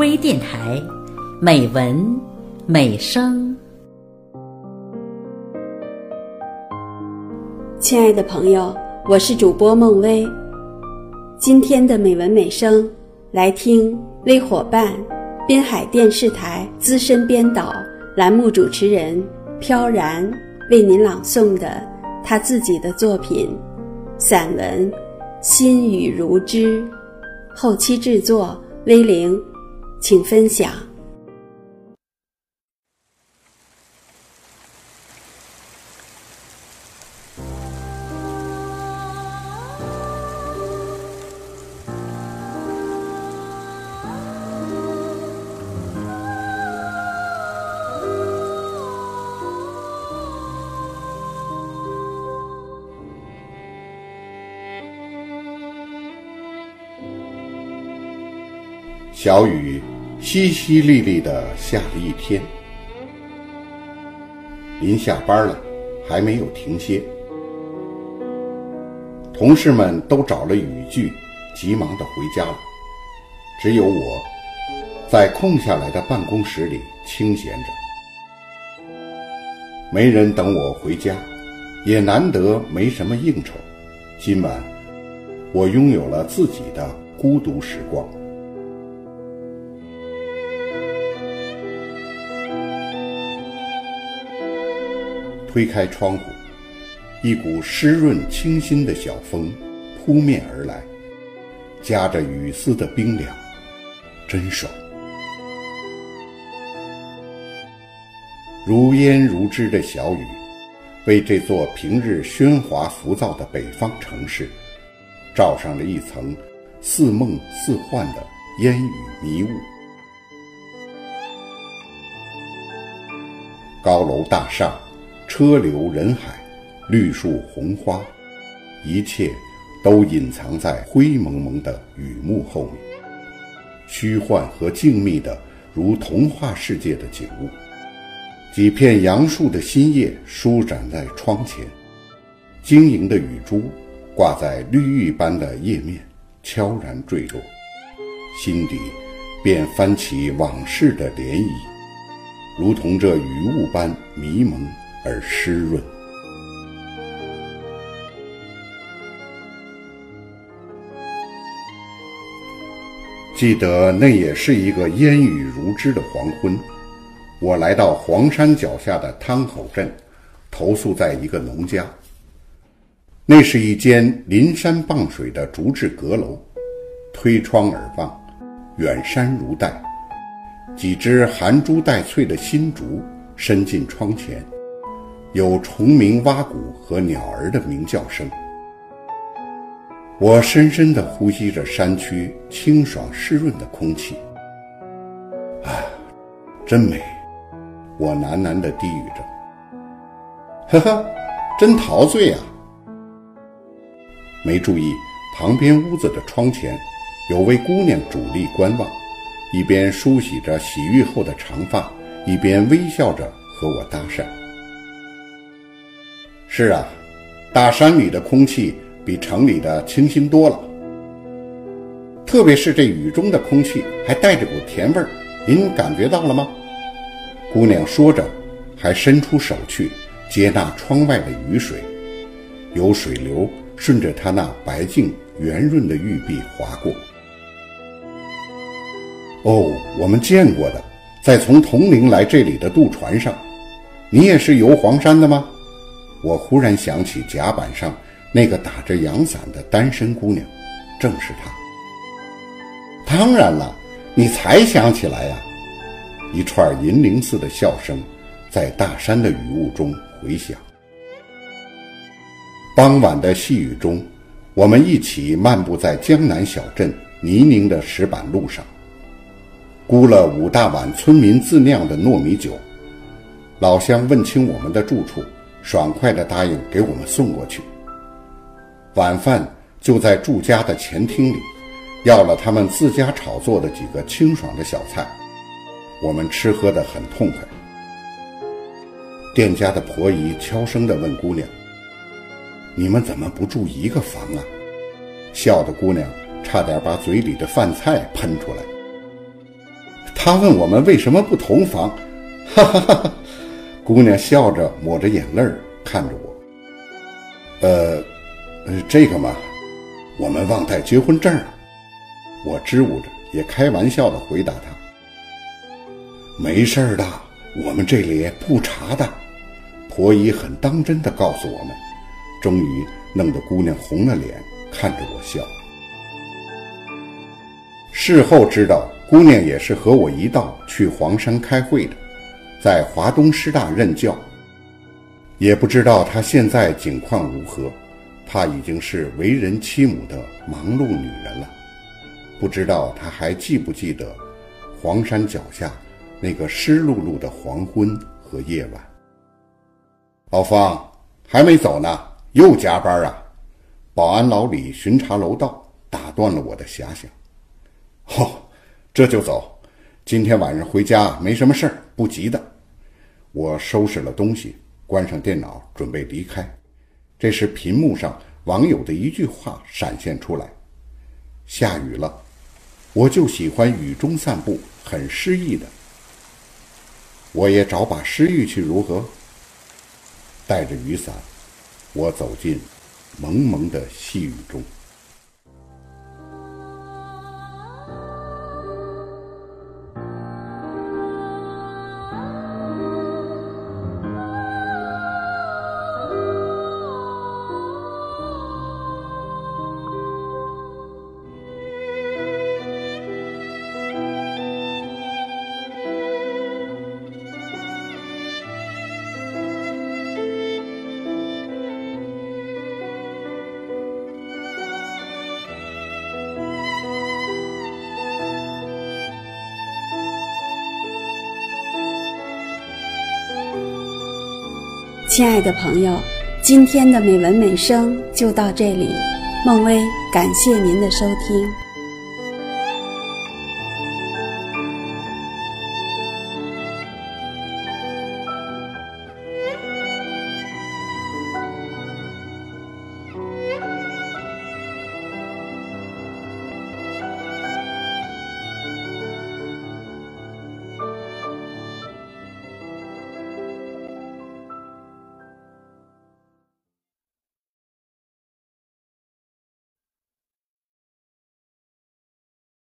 微电台，美文美声。亲爱的朋友，我是主播孟薇。今天的美文美声，来听微伙伴滨海电视台资深编导、栏目主持人飘然为您朗诵的他自己的作品散文《心语如织》，后期制作微玲，请分享。小雨淅淅沥沥的下了一天，临下班了，还没有停歇。同事们都找了雨具，急忙的回家了，只有我在空下来的办公室里清闲着。没人等我回家，也难得没什么应酬。今晚，我拥有了自己的孤独时光。推开窗户，一股湿润清新的小风扑面而来，夹着雨丝的冰凉，真爽。如烟如织的小雨，为这座平日喧哗浮躁的北方城市，罩上了一层似梦似幻的烟雨迷雾。高楼大厦。车流人海，绿树红花，一切都隐藏在灰蒙蒙的雨幕后面，虚幻和静谧的如童话世界的景物。几片杨树的新叶舒展在窗前，晶莹的雨珠挂在绿玉般的叶面，悄然坠落，心底便翻起往事的涟漪，如同这雨雾般迷蒙。而湿润。记得那也是一个烟雨如织的黄昏，我来到黄山脚下的汤口镇，投宿在一个农家。那是一间临山傍水的竹制阁楼，推窗而望，远山如黛，几只含珠带翠的新竹伸进窗前。有虫鸣蛙鼓和鸟儿的鸣叫声，我深深地呼吸着山区清爽湿润的空气。啊，真美！我喃喃地低语着。呵呵，真陶醉啊！没注意旁边屋子的窗前，有位姑娘伫立观望，一边梳洗着洗浴后的长发，一边微笑着和我搭讪。是啊，大山里的空气比城里的清新多了。特别是这雨中的空气还带着股甜味儿，您感觉到了吗？姑娘说着，还伸出手去接纳窗外的雨水，有水流顺着她那白净圆润的玉臂划过。哦，我们见过的，在从铜陵来这里的渡船上，你也是游黄山的吗？我忽然想起甲板上那个打着阳伞的单身姑娘，正是她。当然了，你才想起来呀！一串银铃似的笑声，在大山的雨雾中回响。傍晚的细雨中，我们一起漫步在江南小镇泥泞的石板路上，估了五大碗村民自酿的糯米酒。老乡问清我们的住处。爽快地答应给我们送过去。晚饭就在住家的前厅里，要了他们自家炒作的几个清爽的小菜，我们吃喝得很痛快。店家的婆姨悄声地问姑娘：“你们怎么不住一个房啊？”笑的姑娘差点把嘴里的饭菜喷出来。他问我们为什么不同房，哈哈哈哈！姑娘笑着抹着眼泪看着我。呃，这个嘛，我们忘带结婚证了。我支吾着，也开玩笑的回答她：“没事的，我们这里不查的。”婆姨很当真的告诉我们，终于弄得姑娘红了脸，看着我笑。事后知道，姑娘也是和我一道去黄山开会的，在华东师大任教。也不知道她现在境况如何，怕已经是为人妻母的忙碌女人了。不知道她还记不记得黄山脚下那个湿漉漉的黄昏和夜晚。老方还没走呢，又加班啊？保安老李巡查楼道，打断了我的遐想。哦，这就走。今天晚上回家没什么事儿，不急的。我收拾了东西，关上电脑，准备离开。这时，屏幕上网友的一句话闪现出来：“下雨了，我就喜欢雨中散步，很诗意的。我也找把诗玉去，如何？”带着雨伞，我走进蒙蒙的细雨中。亲爱的朋友，今天的美文美声就到这里，孟薇感谢您的收听。